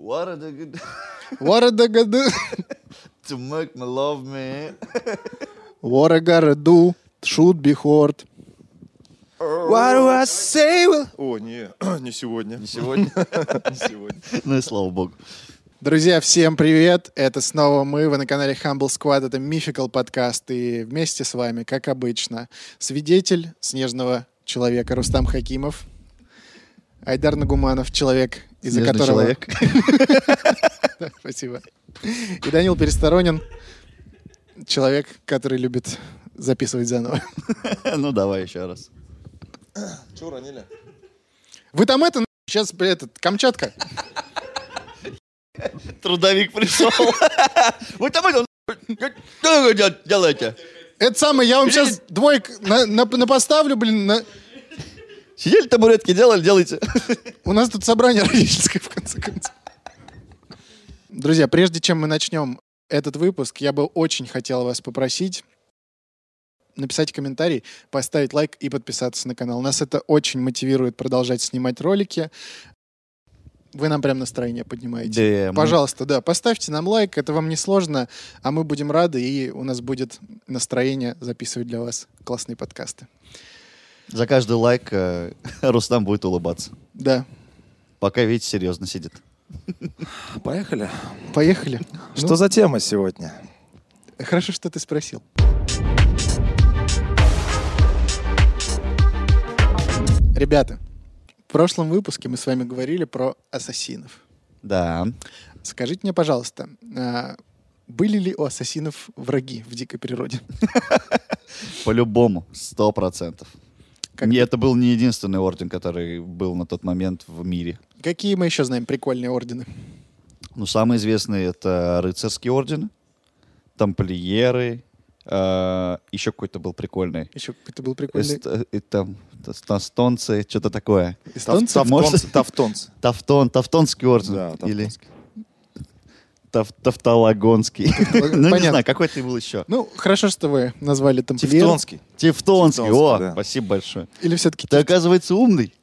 What are the good Варадагаду. to make me love me? Варагараду. Should be heard. What do I say? will- О, не, не сегодня. Не сегодня. Не сегодня. Ну и слава богу. Друзья, всем привет! Это снова мы, вы на канале Humble Squad, это Mythical подкаст, и вместе с вами, как обычно, свидетель снежного человека Рустам Хакимов, Айдар Нагуманов, человек, из-за Снежный которого... человек. Спасибо. И Данил Пересторонин, человек, который любит записывать заново. Ну давай еще раз. Че уронили? Вы там это, сейчас, этот, Камчатка. Трудовик пришел. Вы там это... Что вы дел- делаете? Это самое, я вам сейчас двойк на, на- напоставлю, блин, на- Сидели табуретки, делали, делайте. У нас тут собрание родительское, в конце концов. Друзья, прежде чем мы начнем этот выпуск, я бы очень хотел вас попросить написать комментарий, поставить лайк и подписаться на канал. Нас это очень мотивирует продолжать снимать ролики. Вы нам прям настроение поднимаете. Да, мы- Пожалуйста, да, поставьте нам лайк, это вам не сложно, а мы будем рады, и у нас будет настроение записывать для вас классные подкасты. За каждый лайк э, Рустам будет улыбаться. Да, Пока, видите, серьезно сидит. Поехали. поехали. Что за тема сегодня? Ну, Хорошо, что ты спросил. Ребята, в прошлом выпуске мы с вами говорили про ассасинов. Да. Скажите мне, пожалуйста, а, были ли у ассасинов враги в дикой природе? По-любому, сто процентов. Как Не, Это был не единственный орден, который был на тот момент в мире. Какие мы еще знаем прикольные ордены? Ну, самые известные это рыцарские ордены, тамплиеры, э, еще какой-то был прикольный. Еще какой-то был прикольный... Эст- э, и там что-то такое. Эстонцы? Может- Тавтонцы. Тафтон, Тафтонский орден. Да, тавтонский. Тавтологонский. ну, не Понятно. знаю, какой-то был еще. Ну, хорошо, что вы назвали тамплиеров. Тевтонский. Тевтонский. О, спасибо большое. Или все-таки... Ты, оказывается, умный.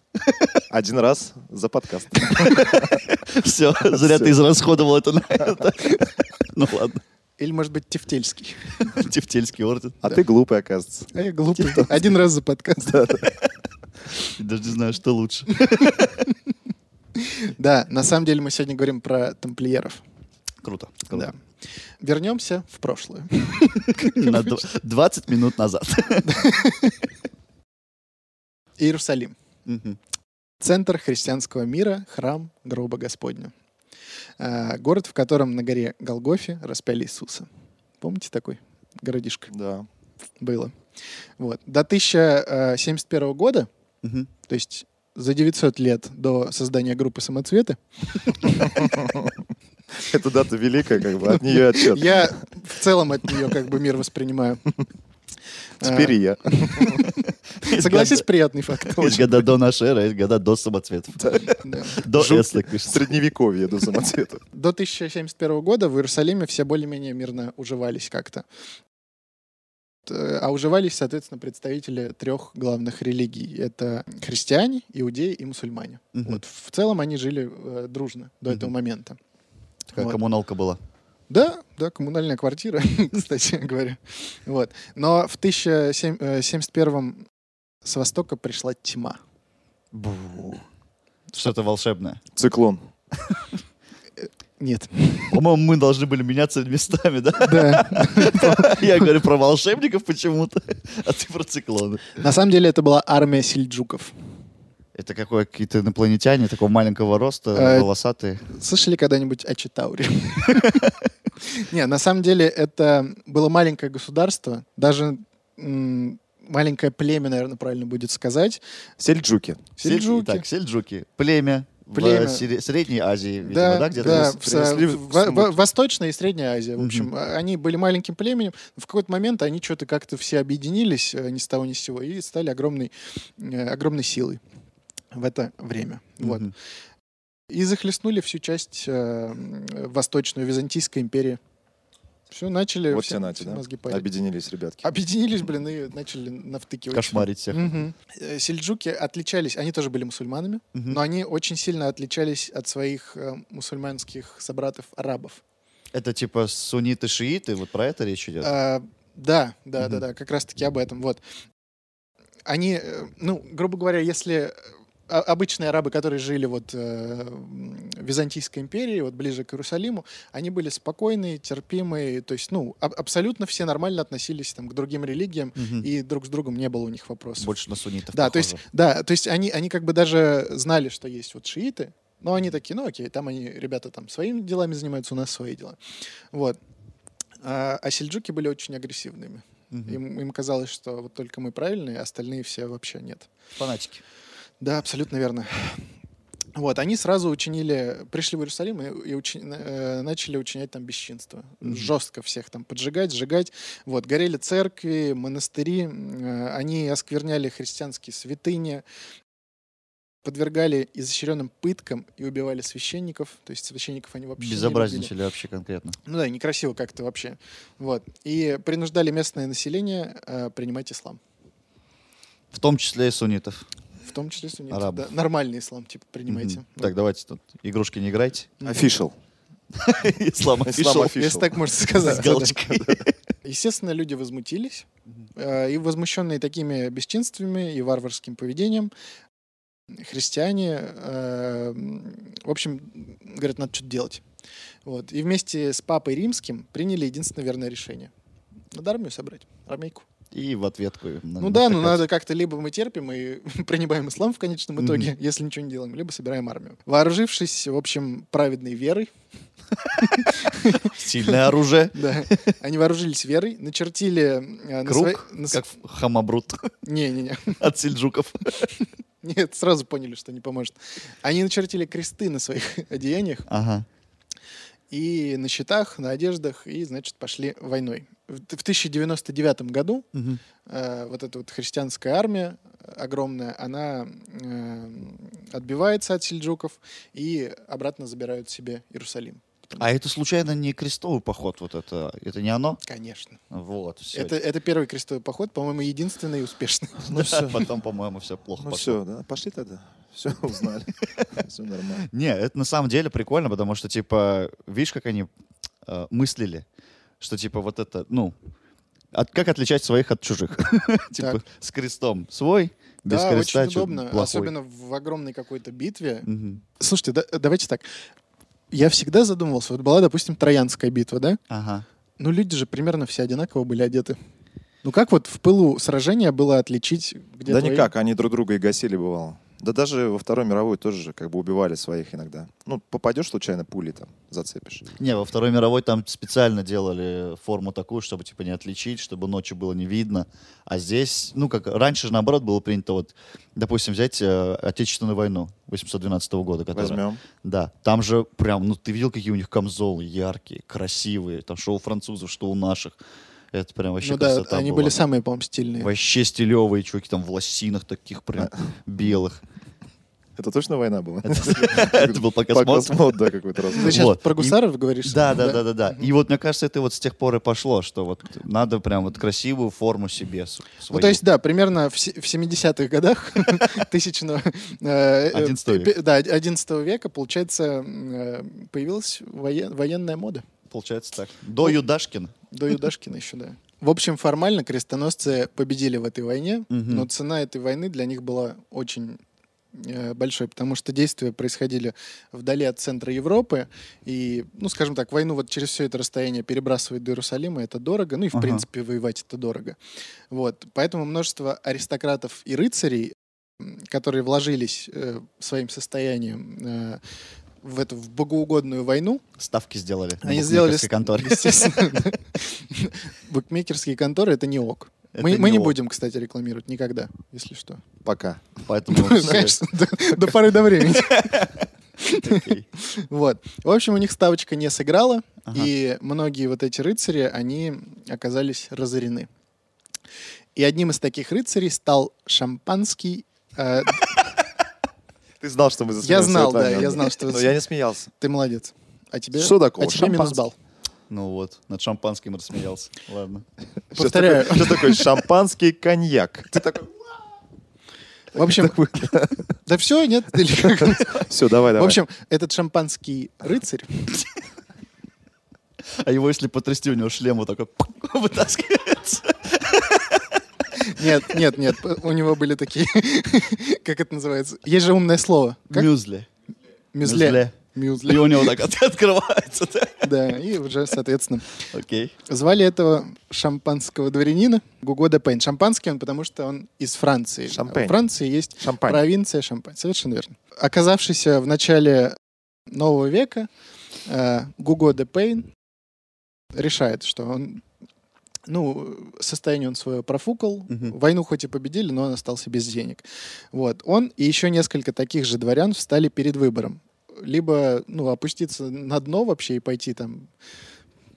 Один раз за подкаст. Все, зря ты израсходовал это на это. Ну ладно. Или, может быть, Тефтельский. Тевтельский орден. А ты глупый, оказывается. А я глупый. Один раз за подкаст. Даже не знаю, что лучше. Да, на самом деле мы сегодня говорим про тамплиеров. Круто. Да. круто. Вернемся в прошлое. На дв- 20 минут назад. Иерусалим. Центр христианского мира, храм гроба Господня. А, Город, в котором на горе Голгофе распяли Иисуса. Помните такой городишко? Да. Было. Вот. До 1071 года, Мгм. то есть за 900 лет до создания группы «Самоцветы», Это дата великая, как бы, от нее отчет. я в целом от нее как бы мир воспринимаю. Теперь и я. Согласись, приятный факт. Есть года до нашей эры, есть года до самоцветов. До пишется. Средневековье до самоцвета. До 1071 года в Иерусалиме все более-менее мирно уживались как-то. Т- А уживались, соответственно, представители трех главных религий. Это христиане, иудеи и мусульмане. Вот в целом они жили э, дружно до этого момента. Такая Вот. коммуналка была. Да, да, коммунальная квартира, кстати говоря. Вот. Но в 1071 с востока пришла тьма. Что-то волшебное. Циклон. Нет. По-моему, мы должны были меняться местами, да? Да. Я говорю про волшебников почему-то, а ты про циклоны. На самом деле это была армия сельджуков. Это какой какие-то инопланетяне такого маленького роста, Э, волосатые. Слышали когда-нибудь о Читауре? Не, на самом деле это было маленькое государство, даже маленькое племя, наверное, правильно будет сказать. Сельджуки. Сельджуки. Так, сельджуки. Племя. Племя. В Средней Азии, видимо, Да, да, где-то? да, Принесли- в в- в- смут. Восточная и Средняя Азия. В общем, а- они были маленьким племенем. В какой-то момент они что-то как-то все объединились э, ни с того ни с сего и стали огромной, э, огромной силой в это время. Вот. Мгм. И захлестнули всю часть э, Восточную Византийской империи. Все, начали Вот все, нати, все да? мозги парить. Объединились, ребятки. Объединились, блин, и начали навтыкивать. Кошмарить всех. Э, Сельджуки отличались, они тоже были мусульманами, Мгм. но они очень сильно отличались от своих э, мусульманских собратов-арабов. Это типа сунниты, шииты, вот про это речь идет? А, да, да, да, Мгм. да, как раз-таки об этом. Вот. Они, э, ну, грубо говоря, если обычные арабы, которые жили вот э, в Византийской империи, вот ближе к Иерусалиму, они были спокойные, терпимые, то есть, ну, аб- абсолютно все нормально относились там к другим религиям, Мгм. и друг с другом не было у них вопросов. Больше на суннитов Да, то есть, похоже. да, то есть они, они как бы даже знали, что есть вот шииты, но они такие, ну окей, там они, ребята там своими делами занимаются, у нас свои дела. Вот. А, а сельджуки были очень агрессивными. Мгм. Им, им казалось, что вот только мы правильные, а остальные все вообще нет. Фанатики. Да, абсолютно верно. Вот, они сразу учинили, пришли в Иерусалим и, и учи- э, начали учинять там бесчинство. Мгм. Жестко всех там поджигать, сжигать. Вот, горели церкви, монастыри, э, они оскверняли христианские святыни, подвергали изощренным пыткам и убивали священников. То есть священников они вообще. Безобразничали вообще конкретно. Ну да, некрасиво как-то вообще. Вот. И принуждали местное население э, принимать ислам. В том числе и суннитов. В том числе суннитов. Арабов. Да, нормальный ислам, типа, принимайте. Мгм. Вот. Так, давайте тут игрушки не играйте. Official. Ислам Ислам official. Если так можно сказать. С да-да. галочкой. Естественно, люди возмутились. э, И возмущенные такими бесчинствами и варварским поведением, христиане, э, м, в общем, говорят, надо что-то делать. Вот. И вместе с папой римским приняли единственное верное решение. Надо армию собрать, армейку. И в ответку. Ну да, наскакать. надо как-то либо мы терпим и принимаем ислам в конечном итоге, если ничего не делаем, либо собираем армию. Вооружившись, в общем, праведной верой, Сильное оружие. да, они вооружились верой, начертили... э, Круг, как Хамабрут Не-не-не. от сельджуков. Нет, сразу поняли, что не поможет. Они начертили кресты на своих одеяниях Ага. И на щитах, на одеждах, и, значит, пошли войной. В в 1099 году Мгм. э, вот эта вот христианская армия огромная, она э, отбивается от сельджуков и обратно забирают себе Иерусалим. А это случайно не крестовый поход вот это? Это не оно? Конечно. Вот, все. Это, это первый крестовый поход, по-моему, единственный и успешный. Ну все. Потом, по-моему, все плохо Ну пошло. все, да. Пошли тогда. Все узнали. Все нормально. Не, это на самом деле прикольно, потому что, типа, видишь, как они э, мыслили, что, типа, вот это, ну, от- как отличать своих от чужих? Типа, с крестом свой, без да, креста очень чё, удобно, плохой. особенно в огромной какой-то битве. Слушайте, да- давайте так. Я всегда задумывался, вот была, допустим, Троянская битва, да? Ага. Ну, люди же примерно все одинаково были одеты. Ну, как вот в пылу сражения было отличить, где Да твои- никак, они друг друга и гасили, бывало. Да даже во Второй мировой тоже же как бы убивали своих иногда. Ну, попадешь случайно, пули там зацепишь. Не, во Второй мировой там специально делали форму такую, чтобы, типа, не отличить, чтобы ночью было не видно. А здесь, ну, как раньше же, наоборот, было принято, вот, допустим, взять э, Отечественную войну 812 года, которая... Возьмем. Да, там же прям, ну ты видел, какие у них камзолы яркие, красивые, там что у французов, что у наших. Это прям вообще Ну да, красота они была. были самые, по-моему, стильные. Вообще стилевые чуваки, там в лосинах таких прям белых. Это точно война была? Это был показ мод. Да, какой-то раз. Ты сейчас про гусаров говоришь? Да, да, да, да, да. И вот мне кажется, это вот с тех пор и пошло, что вот надо прям вот красивую форму себе Ну, то есть, да, примерно в, се- в 70-х годах тысячного... э, э, 11 века. Да, 11 века, получается, э, появилась воен- военная мода. Получается так. До Юдашкина. До Юдашкина еще, да. В общем, формально крестоносцы победили в этой войне, Мгм. но цена этой войны для них была очень э, большой, потому что действия происходили вдали от центра Европы, и, ну, скажем так, войну вот через все это расстояние перебрасывать до Иерусалима это дорого, ну и, в Ага. принципе, воевать это дорого. Вот. Поэтому множество аристократов и рыцарей, которые вложились э, своим состоянием э, в эту в богоугодную войну, Ставки сделали. они сделали... конторе. Естественно. Букмекерские конторы — это не ок. Это Мы, мы не не ок. будем, кстати, рекламировать никогда, если что. Пока. Поэтому Конечно, до, поры до времени. Вот. В общем, у них ставочка не сыграла, и многие вот эти рыцари, они оказались разорены. И одним из таких рыцарей стал шампанский... Ты знал, что мы засмеемся Я знал, в да, я знал, что Но я не смеялся. ты молодец. А тебе, Что такого? а тебе минус балл. Ну вот, над шампанским рассмеялся. Ладно. Повторяю. Что такое шампанский коньяк? Ты такой, В общем, да все, нет? Все, давай, В давай. общем, этот шампанский рыцарь, А его, если потрясти, у него шлем вот такой вытаскивается. Нет, нет, нет, у него были такие, как это называется? Есть же умное слово. Как? Мюзли. Мюзле. И Мюзле. у него так от- открывается, да? Да, и уже, соответственно, Окей. звали этого шампанского дворянина Гуго де Пейн. Шампанский он, потому что он из Франции. Шампань. В Франции есть Шампань. провинция Шампань. Совершенно верно. Оказавшийся в начале нового века, э, Гуго де Пейн решает, что он ну, состояние он свое профукал. Мгм. Войну хоть и победили, но он остался без денег. Вот. Он и еще несколько таких же дворян встали перед выбором. Либо, ну, опуститься на дно вообще и пойти там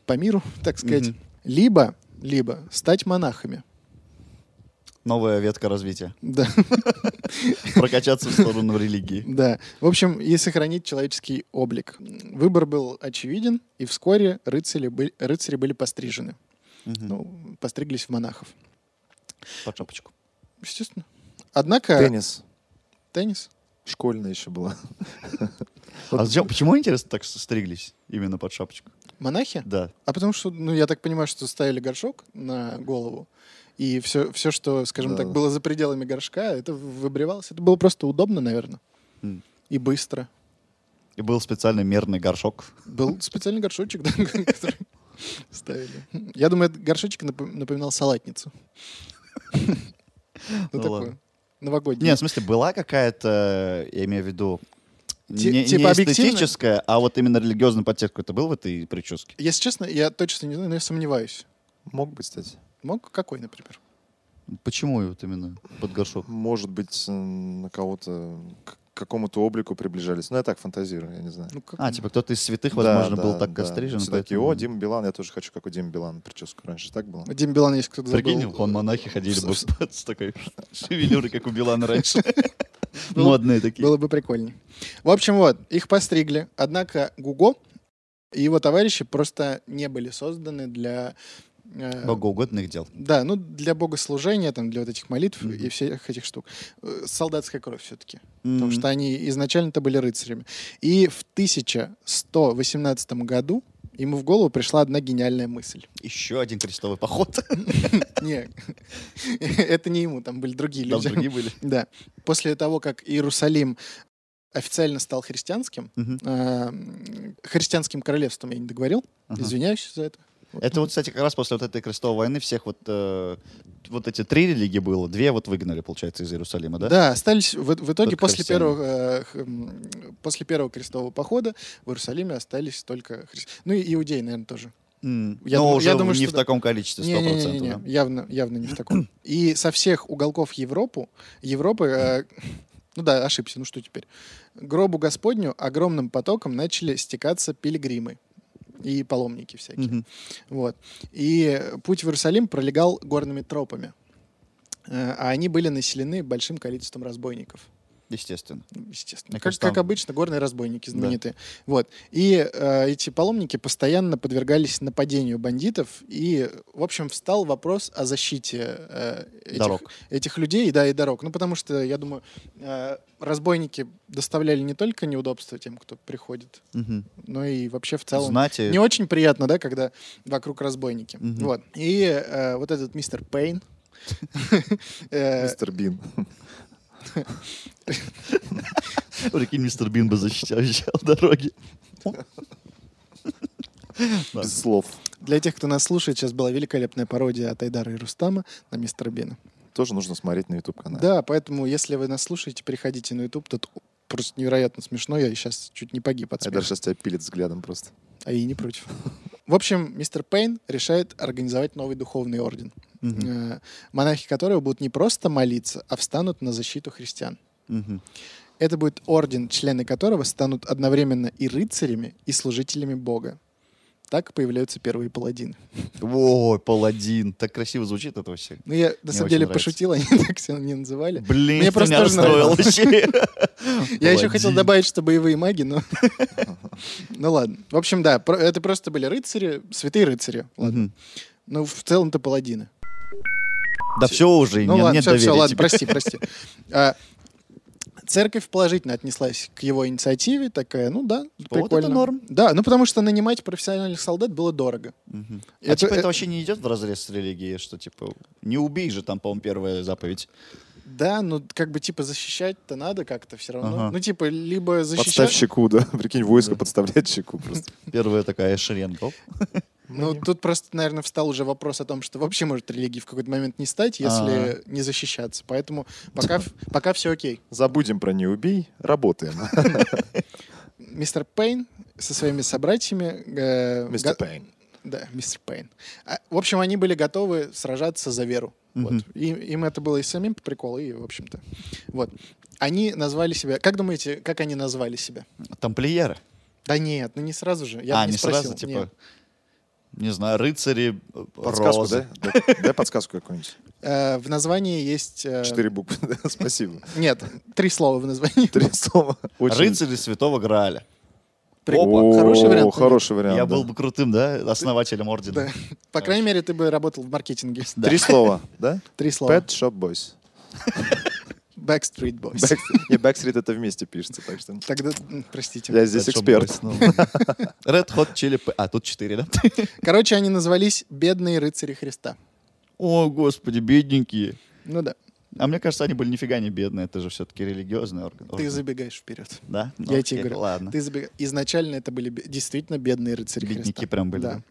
по миру, так сказать. Мгм. Либо, либо стать монахами. Новая ветка развития. Да, Прокачаться в сторону религии. да. В общем, и сохранить человеческий облик. Выбор был очевиден, и вскоре рыцари были пострижены. Мгм. Ну, постриглись в монахов. Под шапочку. Естественно. Однако... Теннис. Теннис. Школьная еще была. А зачем, почему, интересно, так стриглись именно под шапочку? Монахи? Да. А потому что, ну, я так понимаю, что ставили горшок на голову, и все, все что, скажем Да. так, было за пределами горшка, это выбривалось. Это было просто удобно, наверное. М. И быстро. И был специальный мерный горшок. Был специальный горшочек, да, который ставили. Я думаю, этот горшочек напом- напоминал салатницу. Ну, Ну, ладно. Новогодний. Нет, в смысле, была какая-то, я имею в виду, не, типа не объективно? эстетическая, а вот именно религиозный подтекст какой-то был в этой прическе? Если честно, я точно не знаю, но я сомневаюсь. Мог быть, кстати. Мог? Какой, например? Почему вот именно под горшок? Может быть, на кого-то какому-то облику приближались. Ну, я так фантазирую, я не знаю. Ну, как- А, типа кто-то из святых, Да, возможно, да, был так да. кострижен. Все такие, поэтому- о, Дима Билан, я тоже хочу, как у Дима Билана прическу. Раньше так было. Дим Билан, если кто-то Прикинь, забыл. вон монахи ходили бы с такой шевелюрой, как у Билана раньше. Модные такие. Было бы прикольней. В общем, вот, их постригли. Однако Гуго и его товарищи просто не были созданы для... э, Богоугодных дел. Да, ну для богослужения, там, для вот этих молитв Мгм. и всех этих штук. Э, Солдатская кровь все-таки. Потому М. что они изначально-то были рыцарями. И в 1118 году ему в голову пришла одна гениальная мысль. Еще один крестовый поход. Не, это не ему, там были другие Там люди. другие были. Да. После того, как Иерусалим официально стал христианским, э, христианским королевством, я не договорил, извиняюсь за это. Это вот, кстати, как раз после вот этой крестовой войны всех вот, э, вот эти три религии было, две вот выгнали, получается, из Иерусалима, да? Да, остались в, в итоге после христиане. первого, э, после первого крестового похода в Иерусалиме остались только христиане. Ну и иудеи, наверное, тоже. Я Но думаю- уже я думаю, не что в таком количестве, сто процентов. Не-не-не, да? явно, явно не в таком. И со всех уголков Европу, Европы, э, ну да, ошибся, ну что теперь? Гробу Господню огромным потоком начали стекаться пилигримы и паломники всякие. Мгм. Вот. И путь в Иерусалим пролегал горными тропами. Э, А они были населены большим количеством разбойников. Естественно. Ну, Естественно. Мне Как, кажется, как там- обычно, горные разбойники Да. знаменитые. Вот. И э, эти паломники постоянно подвергались нападению бандитов. И, в общем, встал вопрос о защите э, этих, Дорог. этих людей да, и дорог. Ну, потому что, я думаю, э, разбойники доставляли не только неудобства тем, кто приходит, Мгм. но и вообще в целом Знати. не очень приятно, да, когда вокруг разбойники. Мгм. Вот. И э, вот этот мистер Пейн. э, Мистер Бин. Прикинь, мистер Бин бы защищал дороги. Без слов. Для тех, кто нас слушает, сейчас была великолепная пародия от Айдара и Рустама на мистера Бина. Тоже нужно смотреть на YouTube-канале. Да, поэтому, если вы нас слушаете, переходите на YouTube. Тут просто невероятно смешно. Я сейчас чуть не погиб от Айдар смеха. сейчас тебя пилит взглядом просто. А и не против. В общем, мистер Пейн решает организовать новый духовный орден, Мгм. э, монахи которого будут не просто молиться, а встанут на защиту христиан. Мгм. Это будет орден, члены которого станут одновременно и рыцарями, и служителями Бога. Так появляются первые паладины. Ой, паладин. Так красиво звучит это вообще. Ну, я на самом деле нравится. пошутил, они так себя не называли. Блин, Мне просто тоже. Я еще хотел добавить, что боевые маги, но... Ну ладно. В общем, да, это просто были рыцари, святые рыцари. Ладно. Ну, в целом-то паладины. Да все уже, Ну нет, ладно, нет все, все, доверия ладно, тебе. прости, прости. А, Церковь положительно отнеслась к его инициативе, такая, ну да, это прикольно. норм. Да, ну потому что нанимать профессиональных солдат было дорого. А Это- типа э- это вообще не идет в разрез с религией, что типа не убей же, там, по-моему, первая заповедь. Да, ну как бы типа защищать-то надо как-то все равно. Ага. Ну типа либо Подставь защищать... щеку, да. Прикинь, войско Да. подставляет щеку просто. Первая такая шеренга. Ну тут просто, наверное, встал уже вопрос о том, что вообще может религии в какой-то момент не стать, если не защищаться. Поэтому пока, пока все окей. Забудем про «не убей», работаем. Мистер Пейн со своими собратьями... э, Мистер Пейн. Да, мистер Пейн. А, в общем, они были готовы сражаться за веру. Вот. И, им это было и самим по приколу, и, в общем-то. Вот. Они назвали себя... Как думаете, как они назвали себя? Тамплиеры. Да нет, ну не сразу же. Я а, не, не спросил. сразу, типа, Нет. Не знаю, рыцари, э, Подсказку, розы. да? Дай- Дай подсказку какую-нибудь. Э, в названии есть... э, Четыре буквы. Спасибо. Нет, три слова в названии. Три слова. Рыцари Святого Грааля. Прикольно. Хороший вариант. О, хороший вариант. Я был бы крутым, да, основателем ордена. Да. По крайней мере, ты бы работал в маркетинге. Три слова, да? Три слова. Pet Shop Boys. Backstreet Boys. Backstreet- Не, Backstreet это вместе пишется, так что... Тогда, простите. Я здесь эксперт. Boys. Red Hot Chili А, тут четыре, да? Короче, они назвались «Бедные рыцари Христа». О, господи, бедненькие. Ну да, А мне кажется, они были нифига не бедные. Это же все-таки религиозный орган. ты забегаешь вперед. Да? Ну, Я тебе говорю. Ладно. Ты забега- Изначально это были действительно бедные рыцари Бедняки Христа. прям были, Да. да?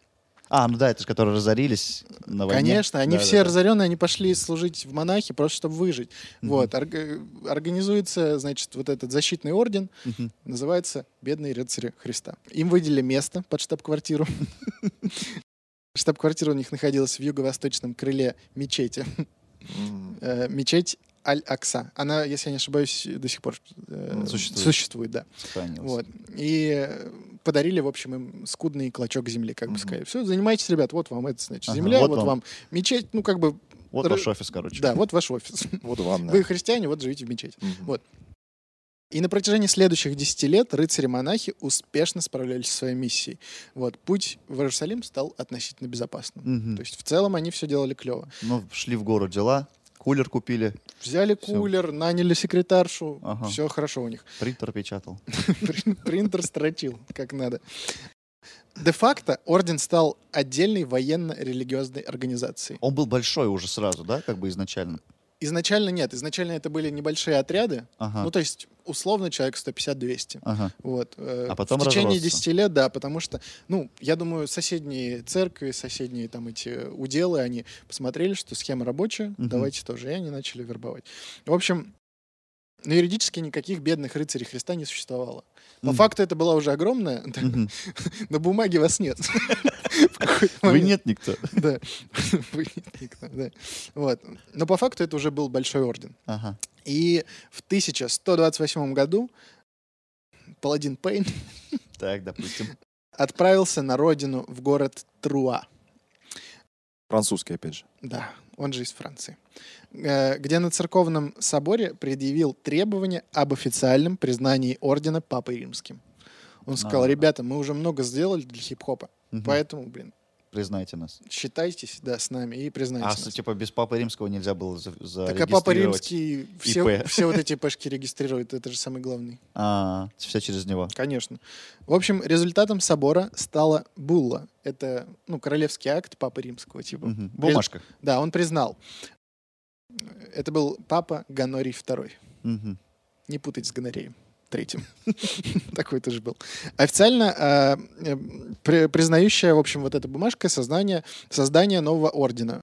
А, ну да, это же которые разорились на войне. Конечно, они Да, все да, да. разоренные, они пошли служить в монахи просто чтобы выжить. Мгм. Вот, орг- организуется, значит, вот этот защитный орден, Мгм. называется «Бедные рыцари Христа». Им выделили место под штаб-квартиру. Штаб-квартира у них находилась в юго-восточном крыле мечети. Э, Мечеть Аль-Акса. Она, если я не ошибаюсь, до сих пор э, Существует. существует, да. Вот. И подарили, в общем, им скудный клочок земли, как бы Мгм. сказать. Все, занимайтесь, ребят, вот вам это, значит, Ага, земля, вот вот, вам. вам. мечеть, ну, как бы, Вот Р- ваш офис, короче. да, вот ваш офис. Вот ванна. Вы христиане, вот живите в мечети. Вот. И на протяжении следующих 10 лет рыцари-монахи успешно справлялись со своей миссией. Вот. Путь в Иерусалим стал относительно безопасным. Мгм. То есть в целом они все делали клево. Ну, шли в город дела, кулер купили, Взяли Всё. кулер, наняли секретаршу, Ага. все хорошо у них. принтер печатал. Прин- Принтер строчил, как надо. Де-факто орден стал отдельной военно-религиозной организацией. Он был большой уже сразу, да, как бы изначально? Изначально нет, изначально это были небольшие отряды, Ага. ну то есть условно человек 150-200. ага. Вот. э, А потом в течение разросся. 10 лет, да, потому что, ну, я думаю, соседние церкви, соседние там эти уделы, они посмотрели, что схема рабочая, Мгм. давайте тоже, и они начали вербовать. В общем, но юридически никаких бедных рыцарей Христа не существовало. По факту это была уже огромная, на бумаге вас нет. Вы нет никто. Да. Вы нет никто, да. Вот. Но по факту это уже был большой орден. Ага. И в 1128 году паладин Пейн Так, допустим. отправился на родину в город Труа. Французский, опять же. Да, он же из Франции. Э, Где на церковном соборе предъявил требования об официальном признании ордена Папой Римским. Он сказал, ребята, мы уже много сделали для хип-хопа, Мгм. поэтому, блин, Признайте нас. считайтесь, да, с нами и признайте А, нас. типа, без Папы Римского нельзя было за, Так а Папа? Римский все, все вот эти пешки регистрирует, это же самый главный. А, все через него. Конечно. В общем, результатом собора стала булла. Это, ну, королевский акт Папы Римского, типа. Мгм. Бумажка. Да, он признал. Это был Папа Ганорий II. Мгм. Не путать с Гонореем третьим. Такой тоже был. Официально э, э, при- признающая, в общем, вот эта бумажка создание, создание нового ордена,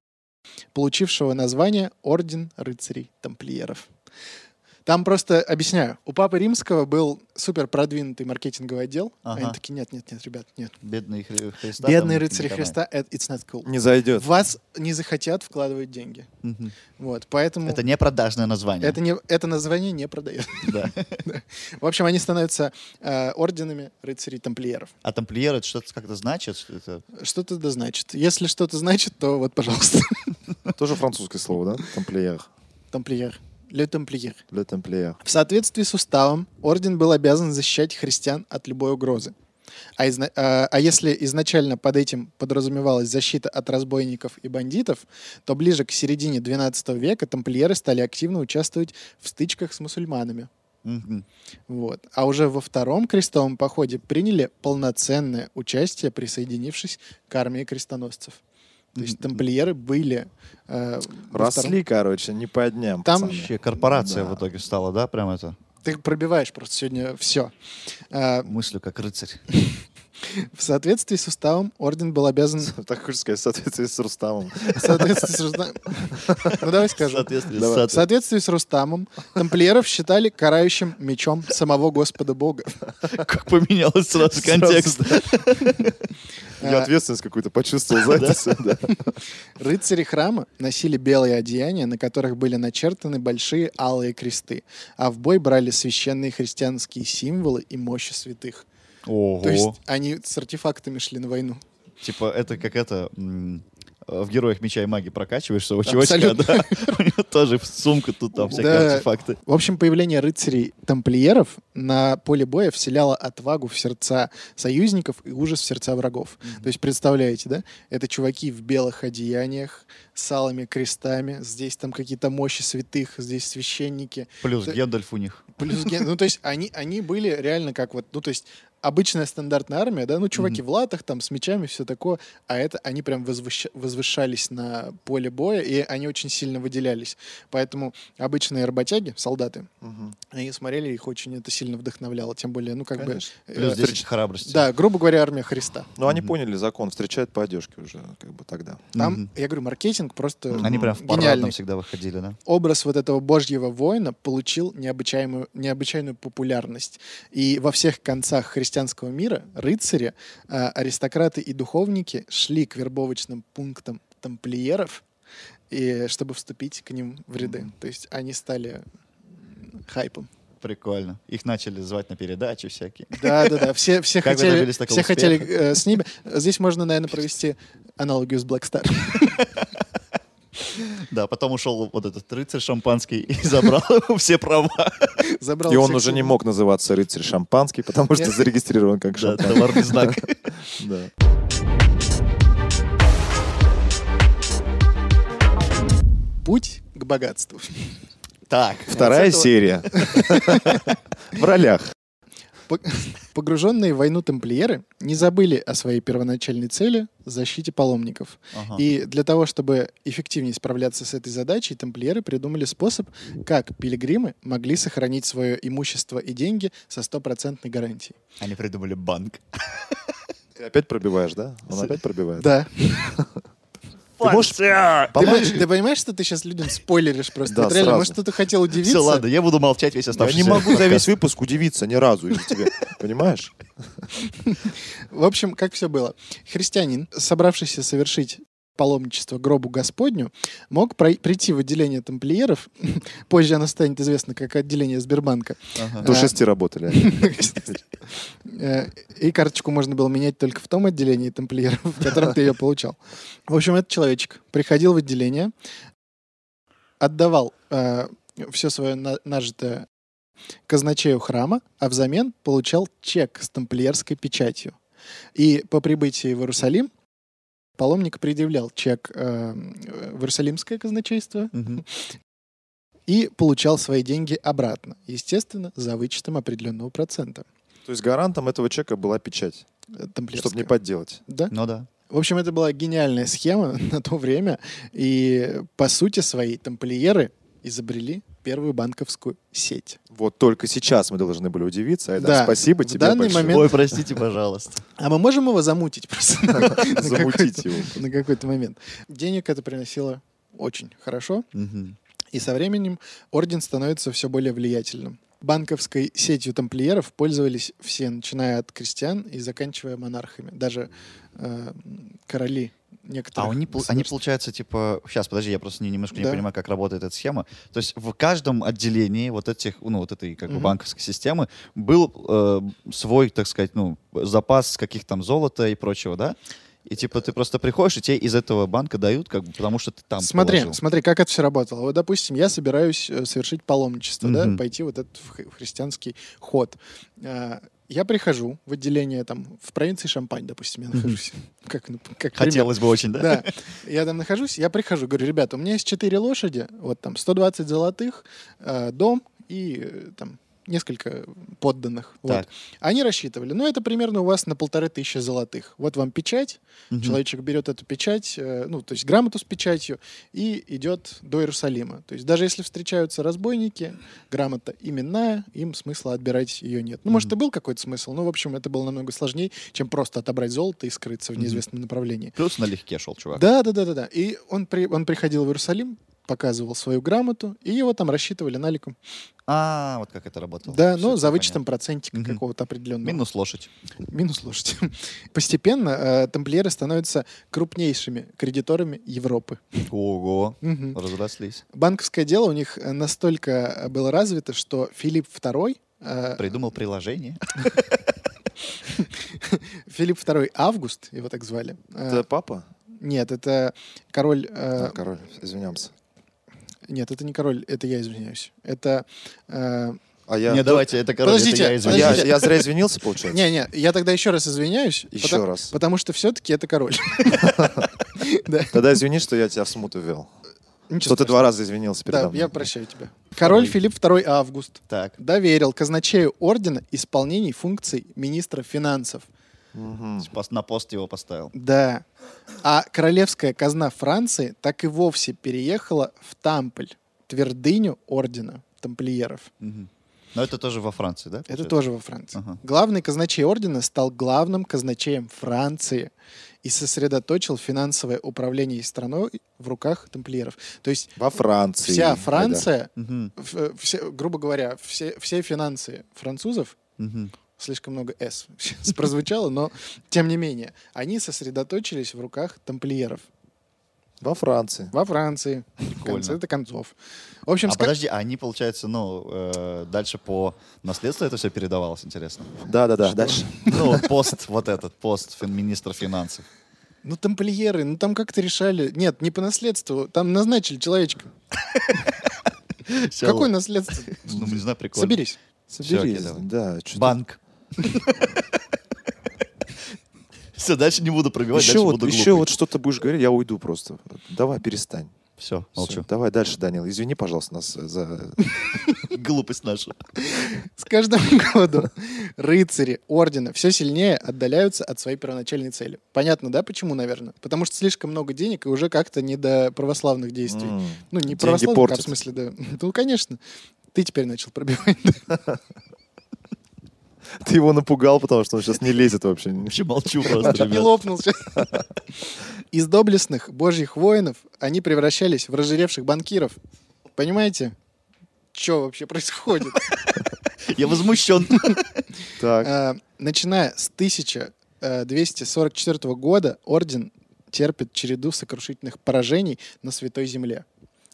получившего название Орден рыцарей тамплиеров. Там просто, объясняю, у Папы Римского был супер продвинутый маркетинговый отдел. Ага. Они такие, нет, нет, нет, ребят, нет. Бедные Хри- Христа. Бедные рыцари Христа, это it's not cool. Не зайдет. Вас не захотят вкладывать деньги. Мгм. Вот, поэтому Это не продажное название. это, не, это название не продает. Да. В общем, они становятся э, орденами рыцарей-тамплиеров. А тамплиер это что-то как-то значит? Что. Что-то да значит. Если что-то значит, то вот, пожалуйста, Тоже французское слово, да? Тамплиер. тамплиер. Ле тамплиер. Ле тамплиер. В соответствии с уставом, орден был обязан защищать христиан от любой угрозы. А, изна- а- а если изначально под этим подразумевалась защита от разбойников и бандитов, то ближе к середине XII века тамплиеры стали активно участвовать в стычках с мусульманами. Мгм. Вот. А уже во втором крестовом походе приняли полноценное участие, присоединившись к армии крестоносцев. То есть тамплиеры были... э, во втором- Росли, короче, не по дням. Там- пацаны. Вообще корпорация Да. в итоге стала, да, прям это? Ты пробиваешь просто сегодня все. Мыслю как рыцарь. в соответствии с уставом орден был обязан... Так хочешь сказать, в соответствии с Рустамом. В соответствии с Рустамом... Ну, давай скажем. В соответствии с Рустамом тамплиеров считали карающим мечом самого Господа Бога. Как поменялось сразу контекст. Я А, ответственность какую-то почувствовал за это. Рыцари храма носили белые одеяния, на которых были начертаны большие алые кресты, а в бой брали священные христианские символы и мощи святых. То есть Ого. они с артефактами шли на войну. Типа это как это... В героях меча и магии прокачиваешь своего чувачка, да? У него тоже сумка тут там всякие Да. артефакты. В общем, появление рыцарей-тамплиеров на поле боя вселяло отвагу в сердца союзников и ужас в сердца врагов. То есть, представляете, да? Это чуваки в белых одеяниях, с алыми крестами, здесь там какие-то мощи святых, здесь священники. Плюс Ты- Гендальф у них. Плюс ген- Ну, то есть, они, они были реально как вот, ну, то есть, обычная стандартная армия, да, ну, чуваки в латах, там, с мечами, все такое, а это они прям возвыщ- возвышались на поле боя, и они очень сильно выделялись. Поэтому обычные работяги, солдаты, Мгм. они смотрели, их очень это сильно вдохновляло, тем более, ну, как Конечно. бы... Плюс э, 10 храбрости. Да, грубо говоря, армия Христа. Ну, они Мгм. поняли закон, встречают по одежке уже, как бы тогда. Там, Мгм. я говорю, маркетинг просто Они прям в гениальный. всегда выходили, да? образ вот этого божьего воина получил необычайную, необычайную популярность. И во всех концах христианского мира рыцари, а, аристократы и духовники шли к вербовочным пунктам тамплиеров, и, чтобы вступить к ним в ряды. Мгм. То есть они стали хайпом. Прикольно. Их начали звать на передачи всякие. Да, да, да. Все, все Как хотели, все успеха? хотели э, с ними. Здесь можно, наверное, провести аналогию с Black Star. Да, потом ушел вот этот рыцарь шампанский и забрал все права. Забрал И он уже не мог называться рыцарь шампанский, потому что зарегистрирован как Да, шампанский. товарный знак. Да. Путь к богатству. Так, Вторая этого- серия. В ролях. По- Погруженные в войну тамплиеры не забыли о своей первоначальной цели — защите паломников. Ага. И для того, чтобы эффективнее справляться с этой задачей, тамплиеры придумали способ, как пилигримы могли сохранить свое имущество и деньги со стопроцентной гарантией. Они придумали банк. Ты опять пробиваешь, да? Он опять пробивает? Да. Ты можешь Ты, помочь? ты понимаешь, что ты сейчас людям спойлеришь просто? Да, Вот реально, сразу. может, кто-то хотел удивиться? Все, ладно, я буду молчать весь Я оставшийся не могу за весь выпуск удивиться ни разу из-за тебя. Понимаешь? В общем, как все было. Христианин, собравшийся совершить паломничество к гробу Господню, мог прийти в отделение тамплиеров, позже оно станет известно как отделение Сбербанка, Ага. До А. шести работали. они. Э, и карточку можно было менять только в том отделении тамплиеров, в котором ты ее получал. В общем, этот человечек приходил в отделение, отдавал все свое на- нажитое казначею храма, а взамен получал чек с тамплиерской печатью. И по прибытии в Иерусалим паломник предъявлял чек э, в Иерусалимское казначейство и получал свои деньги обратно. Естественно, за вычетом определенного процента. То есть гарантом этого чека была печать, чтобы не подделать. Да? Ну да. В общем, это была гениальная схема на то время. И по сути своей тамплиеры изобрели первую банковскую сеть. Вот только сейчас мы должны были удивиться. Айдар, Да. спасибо В тебе данный большое. момент- Ой, простите, пожалуйста. А мы можем его замутить просто Замутить его. на какой-то момент. Денег это приносило очень хорошо. И со временем орден становится все более влиятельным. Банковской сетью тамплиеров пользовались все, начиная от крестьян и заканчивая монархами. Даже э, короли некоторых А они, они, получается, типа... Сейчас, подожди, я просто не- немножко не Да. понимаю, как работает эта схема. То есть в каждом отделении вот этих, ну, вот этой как бы Мгм. банковской системы был э, свой, так сказать, ну, запас каких там золота и прочего, да? И типа ты просто приходишь, и тебе из этого банка дают, как бы, потому что ты там смотри, положил. смотри, как это все работало. Вот, допустим, я собираюсь э, совершить паломничество, да, Мгм. пойти вот этот христианский ход. Я прихожу в отделение там в провинции Шампань, допустим, я нахожусь. Как, ну, как пример. Хотелось бы очень, да? Да. Я там нахожусь, я прихожу, говорю, ребята, у меня есть четыре лошади, вот там 120 золотых, э, дом и э, там несколько подданных. Вот. Они рассчитывали, ну, это примерно у вас на полторы тысячи золотых. Вот вам печать, Мгм. человечек берет эту печать, э, ну, то есть грамоту с печатью, и идет до Иерусалима. То есть даже если встречаются разбойники, грамота именная, им смысла отбирать ее нет. Ну, может, и был какой-то смысл, но, в общем, это было намного сложнее, чем просто отобрать золото и скрыться в неизвестном направлении. Плюс налегке шел чувак. Да, да, да, да, да. И он, при, он приходил в Иерусалим, показывал свою грамоту, и его там рассчитывали наликом. А, вот как это работало. Да, Всё, но за всё вычетом понятно. процентика Мгм. какого-то определенного. Минус лошадь. Минус лошадь. Постепенно э, тамплиеры становятся крупнейшими кредиторами Европы. Ого, Мгм. разрослись. Банковское дело у них э, настолько э, было развито, что Филипп II, э, Придумал приложение. Филипп II Август, его так звали. э, Это папа? Нет, это король... э, А, король, извиняемся. Нет, это не король, это я извиняюсь. Это... э, А я... Не, давайте, это, короче, Подождите, это я извиняюсь. я, Подождите. я зря извинился, получается? Не-не, я тогда еще раз извиняюсь. Еще потому, раз. Потому что все-таки это король. Да. Тогда извини, что я тебя в смуту ввел. Ничего Что ты два раза извинился передо Да, мной. я прощаю тебя. Король Филипп II Август Так. доверил казначею ордена исполнение функций министра финансов. Пост- На пост его поставил. Да. А королевская казна Франции так и вовсе переехала в Тампль, твердыню ордена тамплиеров. Мгм. Но это тоже во Франции, да? Это получается? тоже во Франции. Ага. Главный казначей ордена стал главным казначеем Франции и сосредоточил финансовое управление страной в руках тамплиеров. То есть Во Франции. вся Франция, Мгм. в- все, грубо говоря, все, все финансы французов, Мгм. Слишком много «с» сейчас прозвучало, но тем не менее, они сосредоточились в руках тамплиеров Во Франции. во Франции. В Прикольно. конце-то концов. В общем, А ска- подожди, а они, получается, ну, э, дальше по наследству это все передавалось, интересно? Да-да-да, дальше. Ну, пост вот этот, пост министра финансов. ну тамплиеры, ну там как-то решали. Нет, не по наследству, там назначили человечка. Какое наследство? Ну, не знаю, прикольно. Соберись. Соберись. Да, Банк. Все, дальше не буду пробивать, Еще дальше вот, буду еще вот что-то будешь говорить, я уйду просто. Давай, перестань. Все, молчу. Давай дальше, Данил. Извини, пожалуйста, нас за... Глупость наша. С каждым годом рыцари ордена все сильнее отдаляются от своей первоначальной цели. Понятно, да, почему, наверное? Потому что слишком много денег и уже как-то не до православных действий. Ну, не православных, а в смысле, да. Ну, конечно. Ты теперь начал пробивать. Ты его напугал, потому что он сейчас не лезет вообще. Вообще молчу просто, не лопнул сейчас. Из доблестных божьих воинов они превращались в разжиревших банкиров. Понимаете? Что вообще происходит? Я возмущен. Так. А, Начиная с 1244 года орден терпит череду сокрушительных поражений на Святой Земле.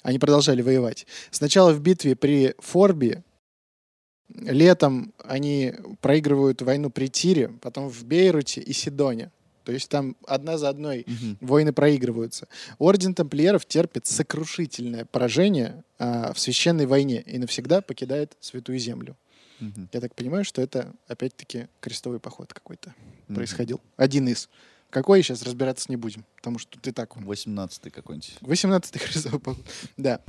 Они продолжали воевать. Сначала в битве при Форби, летом они проигрывают войну при Тире, потом в Бейруте и Сидоне. То есть там одна за одной Мгм. войны проигрываются. Орден тамплиеров терпит сокрушительное поражение а, в священной войне и навсегда покидает Святую Землю. Мгм. Я так понимаю, что это опять-таки крестовый поход какой-то Мгм. происходил. Один из. Какой сейчас разбираться не будем, потому что тут и так. 18-й какой-нибудь. 18-й крестовый поход. Да.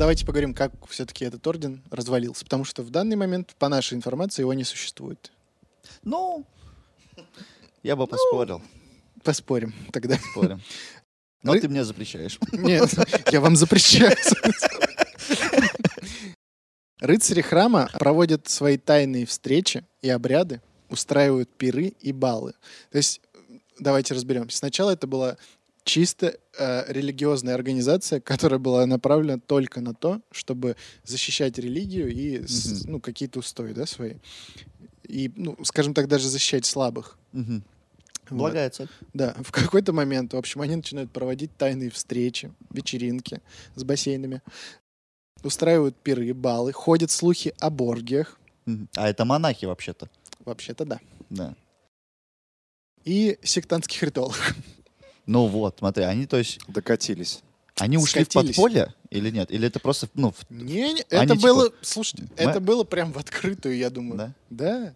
Давайте поговорим, как все-таки этот орден развалился. Потому что в данный момент, по нашей информации, его не существует. Ну, я бы поспорил. Поспорим тогда. Спорим. Но Ры- ты мне запрещаешь. Нет, я вам запрещаю. Рыцари храма проводят свои тайные встречи и обряды, устраивают пиры и балы. То есть, давайте разберемся. Сначала это была чисто э, религиозная организация, которая была направлена только на то, чтобы защищать религию и с- Мгм. ну, какие-то устои да, свои. И, ну, скажем так, даже защищать слабых. Мгм. Вот. Благая цель. Да, в какой-то момент, в общем, они начинают проводить тайные встречи, вечеринки с бассейнами, устраивают пиры, балы, ходят слухи о боргиях. А это монахи вообще-то. вообще-то да, Да. и сектантских ритуалах. Ну вот, смотри, они, то есть, Докатились. они ушли Скатились. в подполье или нет? Или это просто, ну, в- Не, не, Они это типа- было, слушайте, Мы- это было прям в открытую, я думаю. да, Да.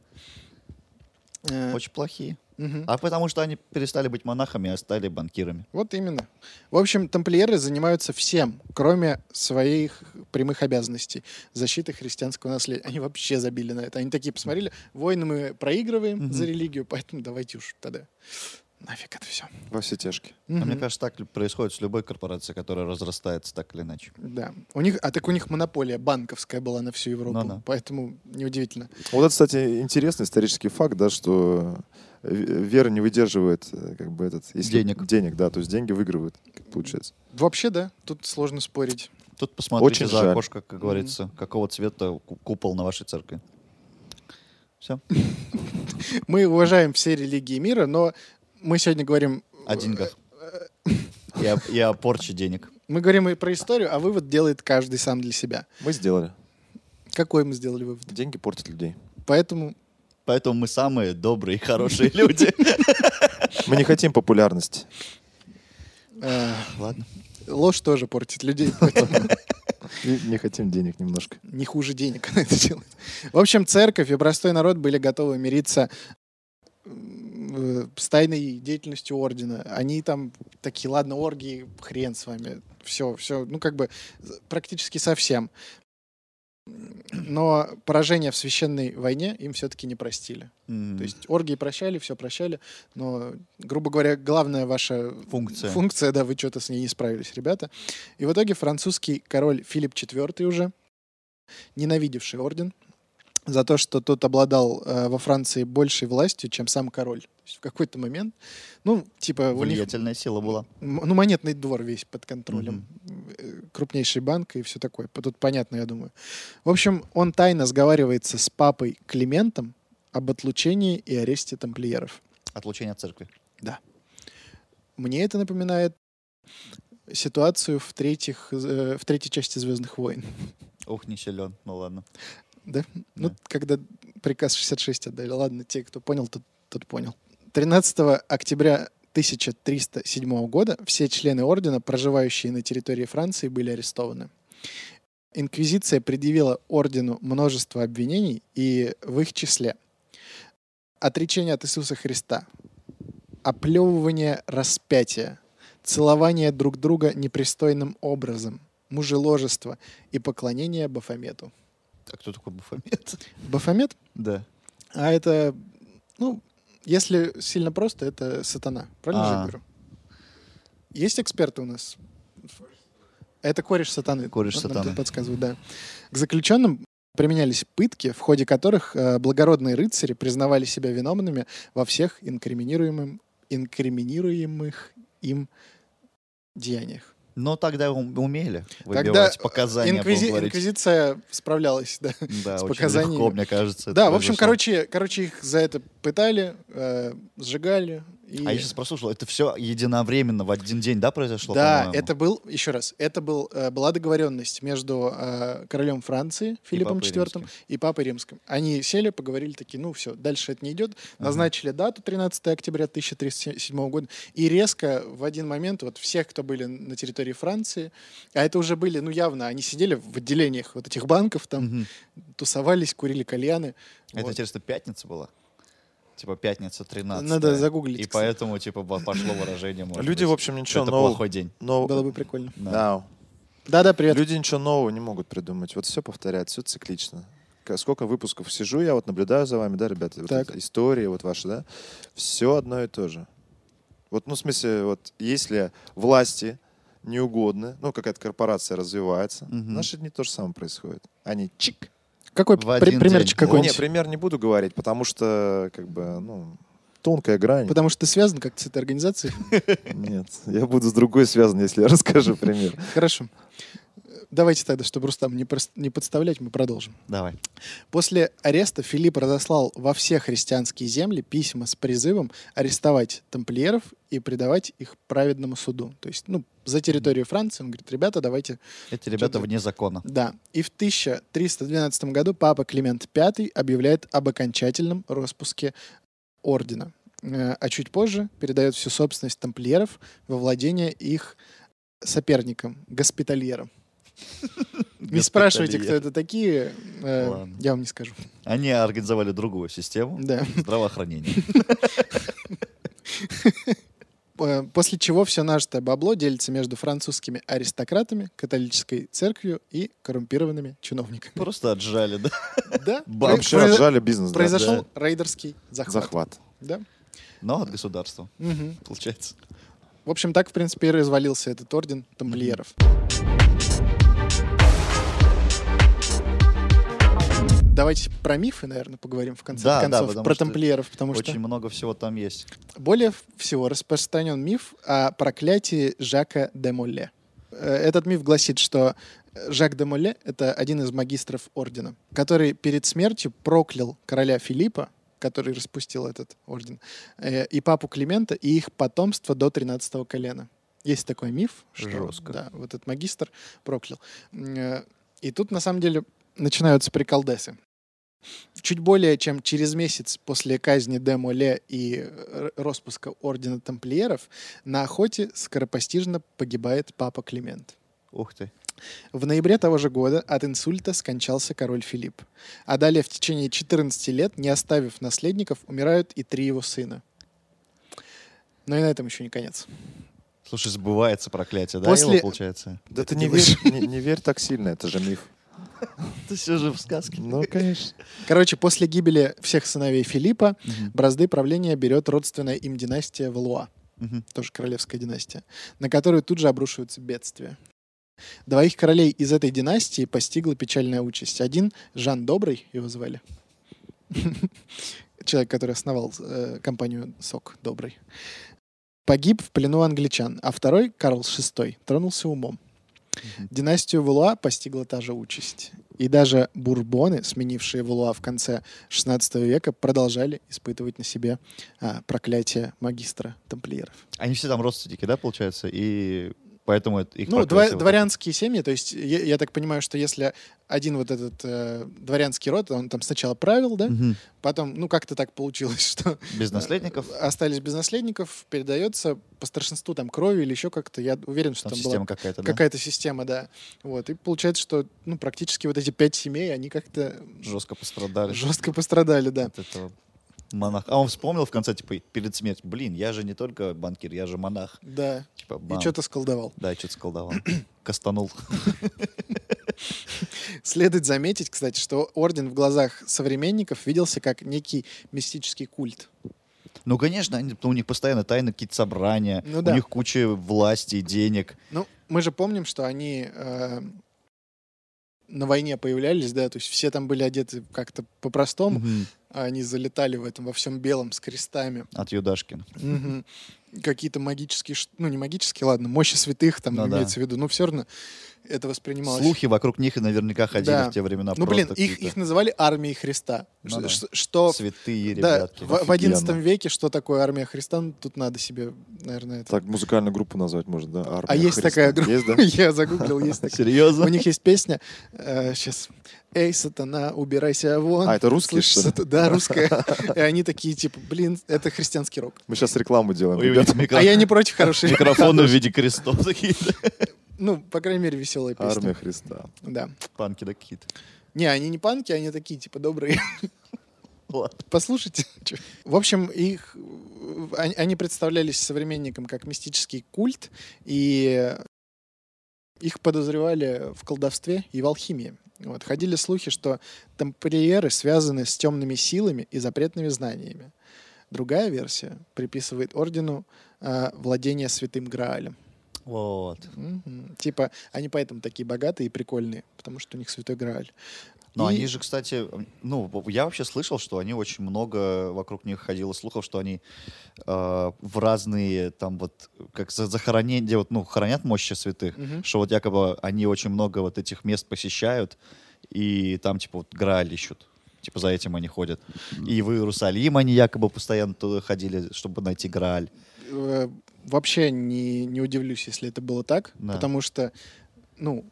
Э, очень плохие. мгм. А потому что они перестали быть монахами, а стали банкирами. Вот именно. В общем, тамплиеры занимаются всем, кроме своих прямых обязанностей. Защиты христианского наследия. Они вообще забили на это. Они такие посмотрели, войны мы проигрываем Мгм. за религию, поэтому давайте уж тогда нафиг это все. Во все тяжкие. А мне кажется, так происходит с любой корпорацией, которая разрастается так или иначе. Да. У них, а так у них монополия банковская была на всю Европу, Ну да. поэтому неудивительно. Вот это, кстати, интересный исторический факт, да, что вера не выдерживает э, как бы этот если- Денег. денег, да, то есть деньги выигрывают, как получается. Вообще, да, тут сложно спорить. Тут посмотрите Очень за жаль. окошко, как говорится, какого цвета ку- купол на вашей церкви. Все. Мы уважаем все религии мира, но мы сегодня говорим... О деньгах. И о, и о порче денег. Мы говорим и про историю, а вывод делает каждый сам для себя. Мы сделали. Какой мы сделали вывод? Деньги портят людей. Поэтому Поэтому мы самые добрые и хорошие люди. Мы не хотим популярности. э, Ладно. ложь тоже портит людей, И не хотим денег немножко. не хуже денег она это делает. В общем, церковь и простой народ были готовы мириться э, с тайной деятельностью ордена. Они там такие, ладно, оргии, хрен с вами. Все, все, ну как бы практически совсем. Но поражение в священной войне им все-таки не простили. М, То есть оргии прощали, все прощали, но, грубо говоря, главная ваша Функция. функция, да, вы что-то с ней не справились, ребята. И в итоге французский король Филипп IV уже, ненавидевший орден, за то, что тот обладал э, во Франции большей властью, чем сам король. То есть в какой-то момент, ну, типа, у них Влиятельная сила была. Ну, монетный двор весь под контролем. Э, Крупнейший банк и все такое. Тут понятно, я думаю. В общем, он тайно сговаривается с папой Климентом об отлучении и аресте тамплиеров. Отлучение от церкви. Мне это напоминает ситуацию в, третьих, э, в третьей части «Звездных войн». Ух, не силен. Ну ладно. Да? Ну, Да. когда приказ 66 отдали. Ладно, те, кто понял, тот, тот понял. 13 октября 1307 года все члены ордена, проживающие на территории Франции, были арестованы. Инквизиция предъявила ордену множество обвинений, и в их числе отречение от Иисуса Христа, оплевывание распятия, целование друг друга непристойным образом, мужеложество и поклонение Бафомету. А кто такой Бафомет? Бафомет? Да. А это, ну, если сильно просто, это сатана. Правильно же А. я говорю? Есть эксперты у нас? Это кореш сатаны. Кореш сатаны. подсказывают, да. К заключенным применялись пытки, в ходе которых э, благородные рыцари признавали себя виновными во всех инкриминируемым, инкриминируемых им деяниях. Но тогда ум- умели Тогда выбивать показания, Инквизи-. Инквизиция справлялась, да. Да, с очень показаниями. легко, мне кажется. Да, в общем, произошло. короче, короче, их за это пытали, э, сжигали. И... А я сейчас прослушал, это все единовременно в один день, да, произошло? Да, это был, еще раз, это был, э, была договоренность между э, королем Франции Филиппом IV Римским. и Папой Римским. Они сели, поговорили, такие, ну все, дальше это не идет. Ага. Назначили дату 13 октября 1307 года. И резко в один момент вот всех, кто были на территории Франции, а это уже были, ну явно, они сидели в отделениях вот этих банков, там Мгм. тусовались, курили кальяны. Это, Вот. интересно, пятница была? Типа пятница 13 Надо загуглить, И кстати. поэтому, типа, по- пошло выражение, может Люди, быть, в общем, ничего это нового. плохой день. но- Было бы прикольно. Да. Да. Да-да, привет. Люди ничего нового не могут придумать. Вот все повторяется, все циклично. Сколько выпусков сижу, я вот наблюдаю за вами, да, ребята? Вот Так. истории вот ваши, да? Все одно и то же. Вот, ну, в смысле, вот если власти не угодны, ну, какая-то корпорация развивается, в наши дни то же самое происходит. Они чик. Какой В при- один примерчик день. Не, какой-нибудь? пример не буду говорить, потому что, как бы, ну, тонкая грань. Потому что ты связан как-то с этой организацией. Нет, я буду с другой связан, если я расскажу пример. Хорошо. Давайте тогда, чтобы Рустам не, не подставлять, мы продолжим. Давай. После ареста Филипп разослал во все христианские земли письма с призывом арестовать тамплиеров и предавать их праведному суду. То есть, ну, за территорию Франции он говорит, ребята, давайте... Эти ребята вне закона. Да. И в 1312 году папа Климент V объявляет об окончательном распуске ордена. Э, А чуть позже передает всю собственность тамплиеров во владение их соперникам, госпитальерам. Не спрашивайте, кто это такие, э, я вам не скажу. Они организовали другую систему здравоохранения. Э, После чего все нажитое бабло делится между французскими аристократами, католической церковью и коррумпированными чиновниками. Просто отжали, да? Да, Вообще отжали бизнес. произошел рейдерский захват. захват. Да. Но от государства, получается. В общем, так, в принципе, и развалился этот орден тамплиеров. Давайте про мифы, наверное, поговорим в конце Да, да, концов, потому про тамплиеров, потому Очень что много всего там есть. более всего распространен миф о проклятии Жака де Молле. Э, Этот миф гласит, что Жак де Молле — это один из магистров ордена, который перед смертью проклял короля Филиппа, который распустил этот орден, э, и папу Климента, и их потомство до 13 колена. Есть такой миф, что Жестко. да, вот этот магистр проклял. Э, И тут, на самом деле, начинаются приколдесы. Чуть более чем через месяц после казни де Моле и э, распуска ордена тамплиеров на охоте скоропостижно погибает папа Климент. Ух ты. В ноябре того же года от инсульта скончался король Филипп. А далее в течение 14 лет, не оставив наследников, умирают и три его сына. Но и на этом еще не конец. Слушай, сбывается проклятие, да, После- его, получается? Да ты не верь, не, не верь так сильно, это же миф. Ты все же в сказке. Ну, конечно. Короче, после гибели всех сыновей Филиппа Мгм. бразды правления берет родственная им династия Валуа. Мгм. тоже королевская династия, на которую тут же обрушиваются бедствия. Двоих королей из этой династии постигла печальная участь. Один — Жан Добрый, его звали. Человек, который основал э, компанию «Сок Добрый». Погиб в плену англичан, а второй, Карл VI, тронулся умом. Династию Валуа постигла та же участь. И даже бурбоны, сменившие Валуа в конце XVI века, продолжали испытывать на себе а, проклятие магистра тамплиеров. Они все там родственники, да, получается? И поэтому это их Ну, вот дворянские семьи, то есть я, я так понимаю, что если один вот этот э, дворянский род, он там сначала правил, да. Мгм. потом, ну, как-то так получилось, что Без наследников. э, остались без наследников, передается по старшинству там крови или еще как-то. Я уверен, что Там там, система была какая-то, да? какая-то система, да. Вот. И получается, что ну, практически вот эти пять семей, они как-то Жестко пострадали. жестко пострадали, да. От этого монаха. А он вспомнил в конце, типа, перед смертью, блин, я же не только банкир, я же монах. Да. Типа, И что-то сколдовал. Да, что-то сколдовал. Кастанул. Следует заметить, кстати, что орден в глазах современников виделся как некий мистический культ. Ну, конечно, они- у них постоянно тайны, какие-то собрания, Ну у да. них куча власти и денег. Ну, мы же помним, что они э, на войне появлялись, да, то есть все там были одеты как-то по-простому, Мгм. а они залетали в этом во всем белом с крестами. От Юдашкина. Мгм. Какие-то магические, ну не магические, ладно, мощи святых там Ну да. имеется в виду, но все равно это воспринималось. Слухи вокруг них и наверняка ходили Да. в те времена. Ну блин, их, их называли армией Христа. Ну Ш- да. Что святые да, ребятки. в, в 11 Офигенно. веке что такое армия Христа, ну, тут надо себе, наверное, это... Так музыкальную группу назвать можно, да? Армия А есть Христа. такая группа, Есть, да? я загуглил, есть такая. Серьезно? У них есть песня, сейчас, «Эй, сатана, убирайся вон». А, это русские, Слышишь, что ли? Да, русская. И они такие, типа, блин, это христианский рок. Мы сейчас рекламу делаем, ребята. А я не против хорошей Микрофоны в виде крестов такие. Ну, по крайней мере, веселая песня. Армия Христа. Да. Панки да какие-то. Не, они не панки, они такие, типа, добрые. Ладно. Послушайте. В общем, их, э, они, представлялись современникам как мистический культ, и их подозревали в колдовстве и в алхимии. Вот. Ходили слухи, что тамплиеры связаны с темными силами и запретными знаниями. Другая версия приписывает ордену а, владение святым Граалем. Вот. Мгм. Типа, они поэтому такие богатые и прикольные, потому что у них святой Грааль. Но И- они же, кстати, ну, я вообще слышал, что они очень много вокруг них ходило слухов, что они э, в разные там вот как за захоронение, где вот ну хоронят мощи святых, Мгм. что вот якобы они очень много вот этих мест посещают и там типа вот Грааль ищут. Типа за этим они ходят. И в Иерусалим они якобы постоянно туда ходили, чтобы найти Грааль. Вообще не, не удивлюсь, если это было так, Да. потому что, ну,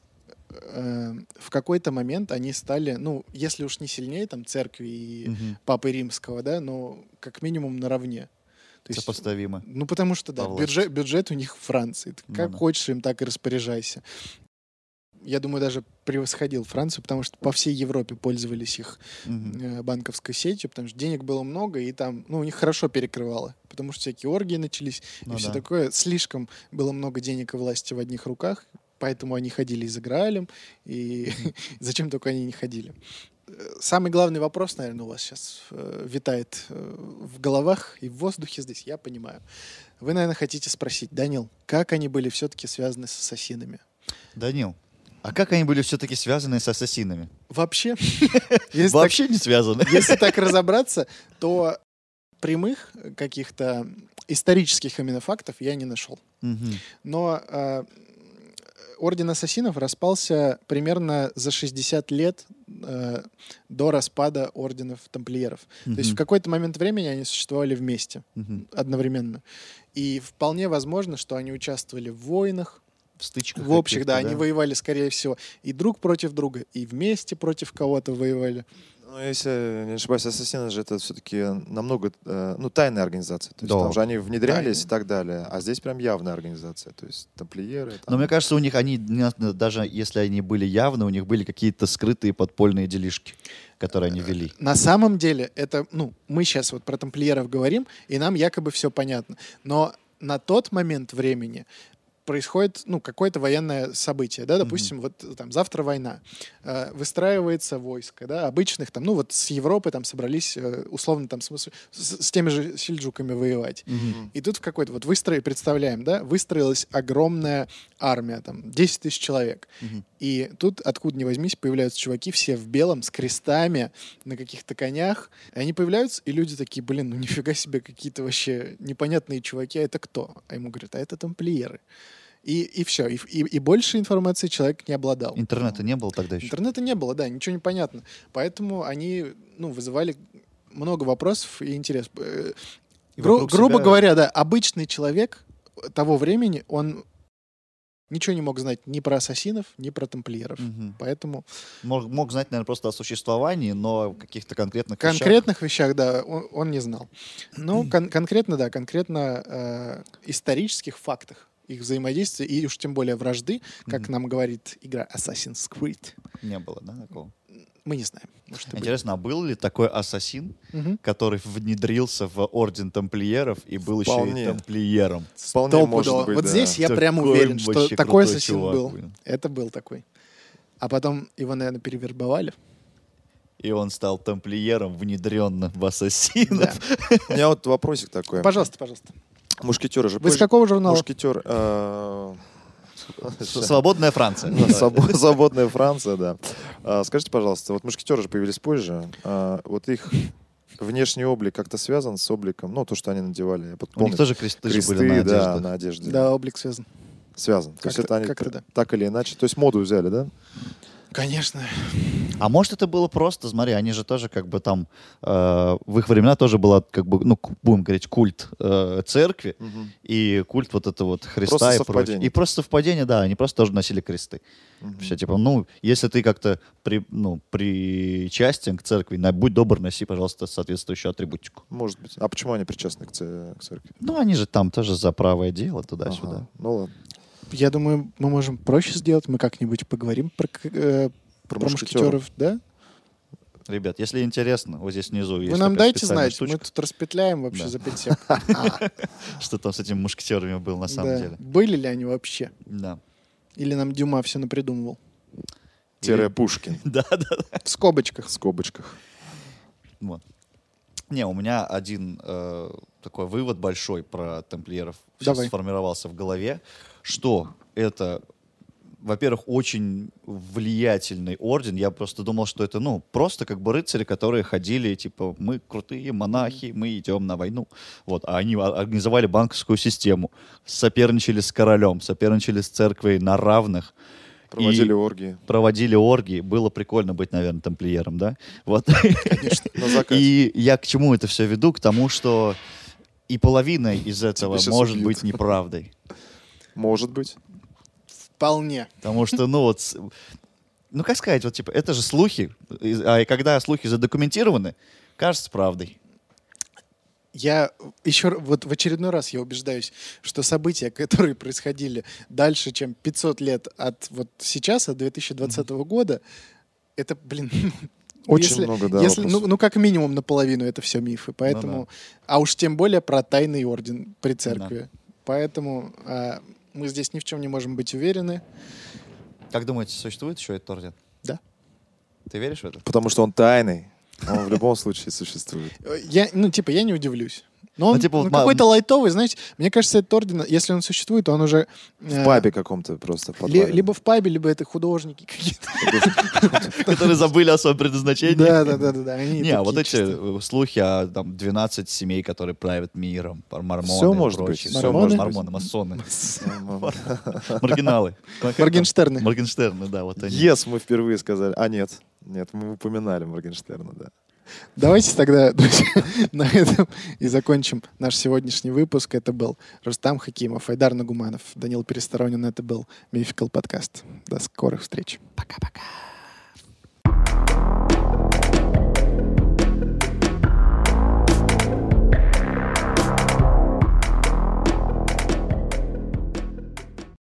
э, в какой-то момент они стали, ну, если уж не сильнее там церкви и Мгм. Папы Римского, да, но как минимум наравне. То есть, Сопоставимо. ну, потому что, да, бюджет, бюджет у них Франции. Ты Ну как да. хочешь им, так и распоряжайся. Я думаю, даже превосходил Францию, потому что по всей Европе пользовались их э, банковской сетью, потому что денег было много, и там, ну, у них хорошо перекрывало, потому что всякие оргии начались, Ну и все да. такое. Слишком было много денег и власти в одних руках, поэтому они ходили и за Граалем, и зачем только они не ходили. Э, Самый главный вопрос, наверное, у вас сейчас витает э, в головах и в воздухе здесь, я понимаю. Вы, наверное, хотите спросить, Данил, как они были все-таки связаны с ассасинами? Данил, а как они были все-таки связаны с ассасинами? Вообще, Вообще не связаны. Если так разобраться, то прямых каких-то исторических именно фактов я не нашел. Но э, Орден Ассасинов распался примерно за 60 лет э, до распада Орденов Тамплиеров. То есть в какой-то момент времени они существовали вместе, Мгм. одновременно. И вполне возможно, что они участвовали в войнах, В стычках в общих, каких-то, да, они воевали, скорее всего, и друг против друга, и вместе против кого-то воевали. Ну, если я не ошибаюсь, Ассасины же это все-таки намного, э, ну, тайная организация. То есть Да. там же они внедрялись Тайная. и так далее. А здесь прям явная организация. То есть тамплиеры. Но там. мне кажется, у них они, даже если они были явны, у них были какие-то скрытые подпольные делишки, которые они вели. На самом деле, это, ну, мы сейчас вот про тамплиеров говорим, и нам якобы все понятно. Но на тот момент времени происходит, ну, какое-то военное событие, да, допустим, вот там завтра война, Э, выстраивается войско, да, обычных там, ну, вот с Европы там собрались, э, условно там, с, с- с теми же сельджуками воевать. Мгм. И тут в какой-то, вот выстрои, представляем, да, выстроилась огромная армия, там, 10 тысяч человек. Мгм. И тут, откуда ни возьмись, появляются чуваки все в белом, с крестами, на каких-то конях. И они появляются, и люди такие, блин, ну нифига себе, какие-то вообще непонятные чуваки, а это кто? А ему говорят, а это тамплиеры. И, и все, и, и, и больше информации человек не обладал. Интернета не было тогда еще. Интернета не было, да, ничего не понятно. Поэтому они, ну, вызывали много вопросов и интерес. Э, И гру- грубо себя- говоря, да, обычный человек того времени, он ничего не мог знать ни про ассасинов, ни про тамплиеров. Мгм. Поэтому Мог, мог знать, наверное, просто о существовании, но о каких-то конкретных вещах- конкретных вещах, да, он, он не знал. Ну, кон- конкретно, да, конкретно э, исторических фактах их взаимодействия и уж тем более вражды, как Мгм. нам говорит игра Assassin's Creed, не было, да, такого? мы не знаем. Может, были. Интересно, а был ли такой ассасин, Мгм. который внедрился в орден тамплиеров и был еще и Вполне. тамплиером? Вполне может быть, вот да. здесь я прям уверен, что такой ассасин чувак, был. блин. Это был такой. А потом его, наверное, перевербовали. И он стал тамплиером, внедренным в ассасинов. Да. У меня вот вопросик такой. Пожалуйста, пожалуйста. Мушкетеры же Вы с позже- какого журнала? Мушкетер... э, С- Свободная Франция. Свобо- Свободная Франция, да. А, Скажите, пожалуйста, вот мушкетеры же появились позже. а, Вот их внешний облик как-то связан с обликом, ну, то, что они надевали. Я У них тоже кресты, были на да, одеждах. на одежде. Да, облик связан. Связан. То есть это они да. так или иначе. То есть моду взяли, да? Конечно. А может это было просто, смотри, они же тоже как бы там, э, в их времена тоже была как бы, ну, будем говорить, культ э, церкви и культ вот это вот Христа Просто и прочее. совпадение. И просто совпадение, да, они просто тоже носили кресты. Мгм. Все типа, ну, если ты как-то при, ну, причастен к церкви, на- будь добр, носи, пожалуйста, соответствующую атрибутику. Может быть. А почему они причастны к церкви? Ну, они же там тоже за правое дело туда-сюда. Ага. Ну ладно. Я думаю, мы можем проще сделать. Мы как-нибудь поговорим про, э, Про, про мушкетеров. да? Ребят, если интересно, вот здесь внизу есть Вы нам дайте знать, мы штучка, тут распетляем вообще Да. за 5 сек. что там с этими мушкетерами был на самом деле. Были ли они вообще? Да. Или нам Дюма все напридумывал? Тире Пушкин. Да, да, В скобочках. В скобочках. Вот. Не, у меня один э, такой вывод большой про тамплиеров Давай. сформировался в голове, что это во-первых, очень влиятельный орден. Я просто думал, что это, ну, просто как бы рыцари, которые ходили, типа, мы крутые монахи, мы идем на войну. Вот, а они организовали банковскую систему, соперничали с королем, соперничали с церквой на равных. Проводили И оргии проводили оргии. Было прикольно быть, наверное, тамплиером, да? Вот. на закате. И я к чему это все веду? К тому, что и половина из этого может убьют. быть неправдой. Может быть. Вполне. Потому что, ну вот, ну как сказать, вот типа, это же слухи, а и когда слухи задокументированы, кажется правдой. Я еще вот в очередной раз я убеждаюсь, что события, которые происходили дальше, чем 500 лет от вот сейчас, от 2020 года, это, блин, Очень если, много, да, если, ну, вопросов. ну, как минимум наполовину это все мифы. Поэтому, а уж тем более про тайный орден при церкви. Поэтому а, мы здесь ни в чем не можем быть уверены. Как думаете, существует еще этот орден? Да. Ты веришь в это? Потому что он тайный. Он в любом случае существует. Э, Я, ну, типа, я не удивлюсь. Но он Ну, типа, ну, вот ма- какой-то лайтовый, знаете, мне кажется, этот орден, если он существует, то он уже... В э, пабе каком-то просто ли- либо в пабе, либо это художники какие-то. Которые забыли о своем предназначении. Да, да, да, да, Не, а вот эти э, слухи о там 12 семей, которые правят миром, мормоны, Всё может быть, мормоны, масоны, маргиналы. Моргенштерны. Моргенштерны, да, вот они. Yes, мы впервые сказали. А, нет. Нет, мы упоминали Моргенштерна, да. Давайте тогда, друзья, на этом и закончим наш сегодняшний выпуск. Это был Рустам Хакимов, Айдар Нагуманов, Данил Пересторонин. Это был Мификал подкаст. До скорых встреч. Пока-пока.